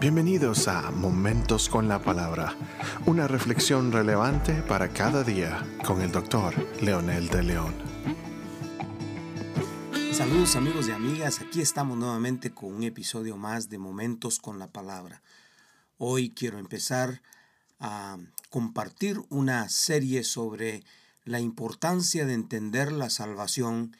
Bienvenidos a Momentos con la Palabra, una reflexión relevante para cada día con el doctor Leonel de León. Saludos amigos y amigas, aquí estamos nuevamente con un episodio más de Momentos con la Palabra. Hoy quiero empezar a compartir una serie sobre la importancia de entender la salvación,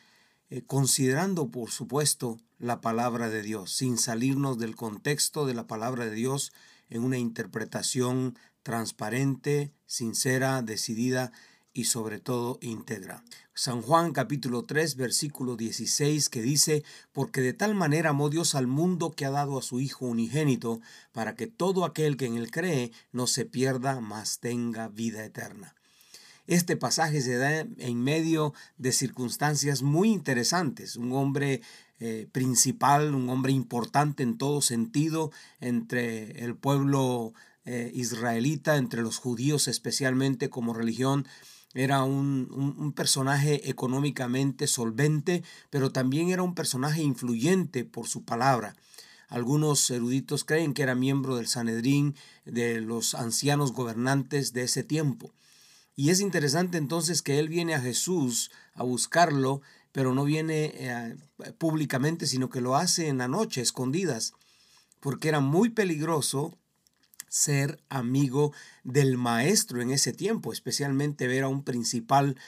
eh, considerando por supuesto la palabra de Dios, sin salirnos del contexto de la palabra de Dios en una interpretación transparente, sincera, decidida y sobre todo íntegra. San Juan capítulo 3 versículo 16 que dice, porque de tal manera amó Dios al mundo que ha dado a su Hijo unigénito, para que todo aquel que en él cree no se pierda, mas tenga vida eterna. Este pasaje se da en medio de circunstancias muy interesantes. Un hombre eh, principal, un hombre importante en todo sentido entre el pueblo eh, israelita, entre los judíos especialmente como religión. Era un, un, personaje económicamente solvente, pero también era un personaje influyente por su palabra. Algunos eruditos creen que era miembro del Sanedrín, de los ancianos gobernantes de ese tiempo. Y es interesante entonces que él viene a Jesús a buscarlo pero no viene eh, públicamente, sino que lo hace en la noche, escondidas, porque era muy peligroso ser amigo del maestro en ese tiempo, especialmente ver a un principal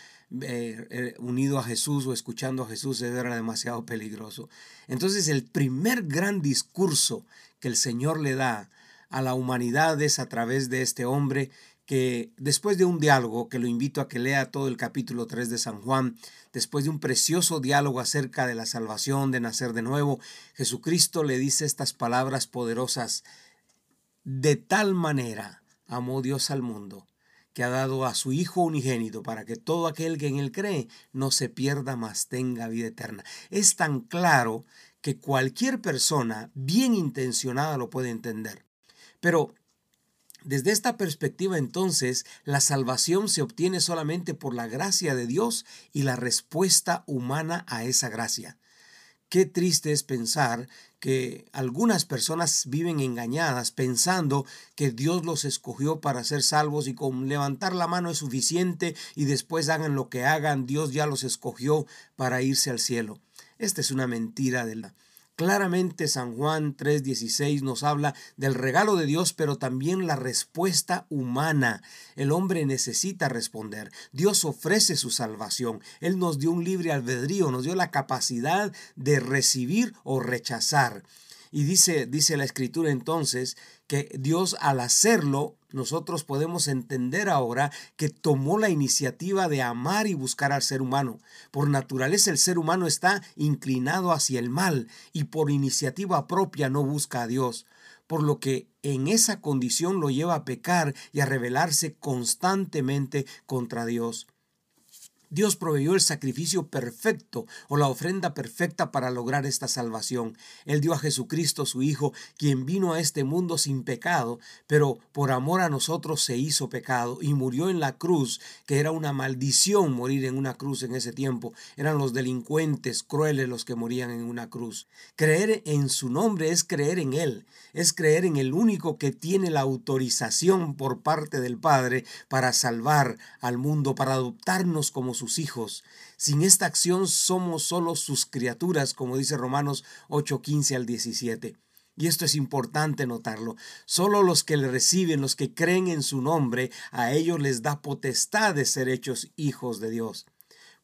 eh, eh, unido a Jesús o escuchando a Jesús era demasiado peligroso. Entonces el primer gran discurso que el Señor le da a la humanidad es a través de este hombre que después de un diálogo, que lo invito a que lea todo el capítulo 3 de San Juan, después de un precioso diálogo acerca de la salvación, de nacer de nuevo, Jesucristo le dice estas palabras poderosas, de tal manera amó Dios al mundo, que ha dado a su Hijo unigénito para que todo aquel que en él cree no se pierda, mas tenga vida eterna. Es tan claro que cualquier persona bien intencionada lo puede entender. Pero desde esta perspectiva entonces, la salvación se obtiene solamente por la gracia de Dios y la respuesta humana a esa gracia. Qué triste es pensar que algunas personas viven engañadas pensando que Dios los escogió para ser salvos y con levantar la mano es suficiente y después hagan lo que hagan, Dios ya los escogió para irse al cielo. Esta es una mentira de la Claramente San Juan 3:16 nos habla del regalo de Dios, pero también la respuesta humana. El hombre necesita responder. Dios ofrece su salvación. Él nos dio un libre albedrío, nos dio la capacidad de recibir o rechazar. Y dice, dice la escritura entonces que Dios al hacerlo, nosotros podemos entender ahora que tomó la iniciativa de amar y buscar al ser humano. Por naturaleza el ser humano está inclinado hacia el mal y por iniciativa propia no busca a Dios por lo que en esa condición lo lleva a pecar y a rebelarse constantemente contra Dios. Dios proveyó el sacrificio perfecto o la ofrenda perfecta para lograr esta salvación. Él dio a Jesucristo su Hijo, quien vino a este mundo sin pecado, pero por amor a nosotros se hizo pecado y murió en la cruz, que era una maldición morir en una cruz en ese tiempo. Eran los delincuentes crueles los que morían en una cruz. Creer en su nombre es creer en Él, es creer en el único que tiene la autorización por parte del Padre para salvar al mundo, para adoptarnos como sus hijos. Sin esta acción somos solo sus criaturas, como dice Romanos 8, 15 al 17. Y esto es importante notarlo. Solo los que le reciben, los que creen en su nombre, a ellos les da potestad de ser hechos hijos de Dios.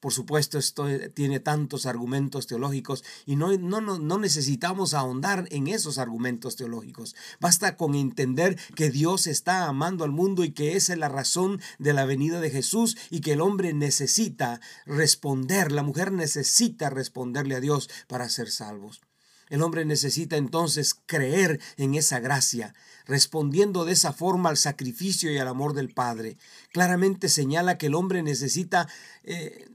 Por supuesto, esto tiene tantos argumentos teológicos y no, no, no, necesitamos ahondar en esos argumentos teológicos. Basta con entender que Dios está amando al mundo y que esa es la razón de la venida de Jesús y que el hombre necesita responder, la mujer necesita responderle a Dios para ser salvos. El hombre necesita entonces creer en esa gracia, respondiendo de esa forma al sacrificio y al amor del Padre. Claramente señala que el hombre necesita eh,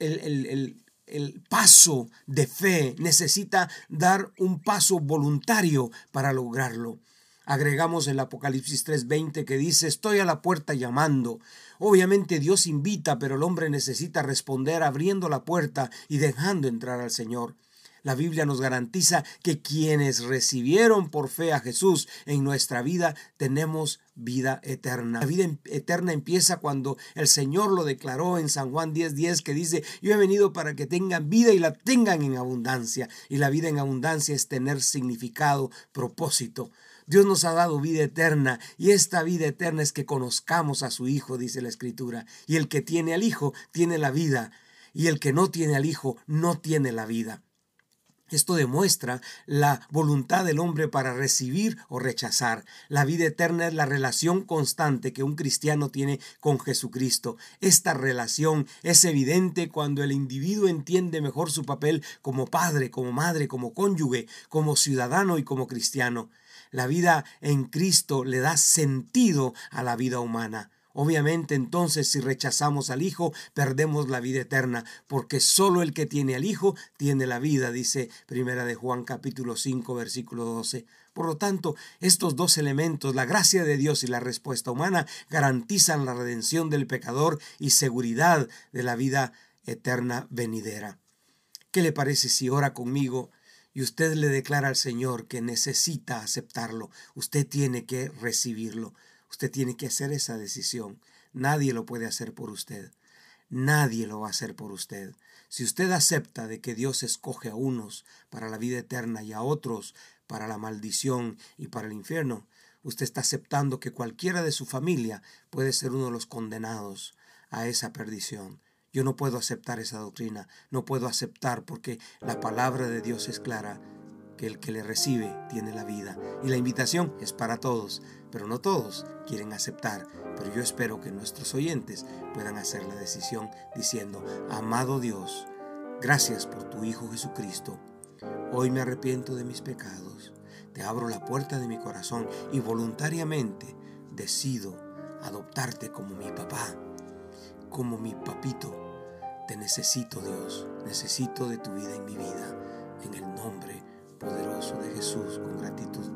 el, paso de fe, necesita dar un paso voluntario para lograrlo. Agregamos el Apocalipsis 3:20 que dice, estoy a la puerta llamando. Obviamente Dios invita, pero el hombre necesita responder abriendo la puerta y dejando entrar al Señor. La Biblia nos garantiza que quienes recibieron por fe a Jesús en nuestra vida tenemos vida eterna. La vida em, eterna empieza cuando el Señor lo declaró en San Juan 10:10 10, que dice, yo he venido para que tengan vida y la tengan en abundancia. Y la vida en abundancia es tener significado, propósito. Dios nos ha dado vida eterna y esta vida eterna es que conozcamos a su Hijo, dice la Escritura. Y el que tiene al Hijo tiene la vida y el que no tiene al Hijo no tiene la vida. Esto demuestra la voluntad del hombre para recibir o rechazar. La vida eterna es la relación constante que un cristiano tiene con Jesucristo. Esta relación es evidente cuando el individuo entiende mejor su papel como padre, como madre, como cónyuge, como ciudadano y como cristiano. La vida en Cristo le da sentido a la vida humana. Obviamente entonces si rechazamos al Hijo, perdemos la vida eterna, porque solo el que tiene al Hijo tiene la vida, dice Primera de Juan capítulo 5 versículo 12. Por lo tanto, estos dos elementos, la gracia de Dios y la respuesta humana, garantizan la redención del pecador y seguridad de la vida eterna venidera. ¿Qué le parece si ora conmigo y usted le declara al Señor que necesita aceptarlo? Usted tiene que recibirlo. Usted tiene que hacer esa decisión. Nadie lo puede hacer por usted. Nadie lo va a hacer por usted. Si usted acepta de que Dios escoge a unos para la vida eterna y a otros para la maldición y para el infierno, usted está aceptando que cualquiera de su familia puede ser uno de los condenados a esa perdición. Yo no puedo aceptar esa doctrina, no puedo aceptar porque la palabra de Dios es clara que el que le recibe tiene la vida. Y la invitación es para todos, pero no todos quieren aceptar. Pero yo espero que nuestros oyentes puedan hacer la decisión diciendo, amado Dios, gracias por tu Hijo Jesucristo. Hoy me arrepiento de mis pecados. Te abro la puerta de mi corazón y voluntariamente decido adoptarte como mi papá, como mi papito. Te necesito Dios, necesito de tu vida en mi vida, en el nombre de Jesús con gratitud.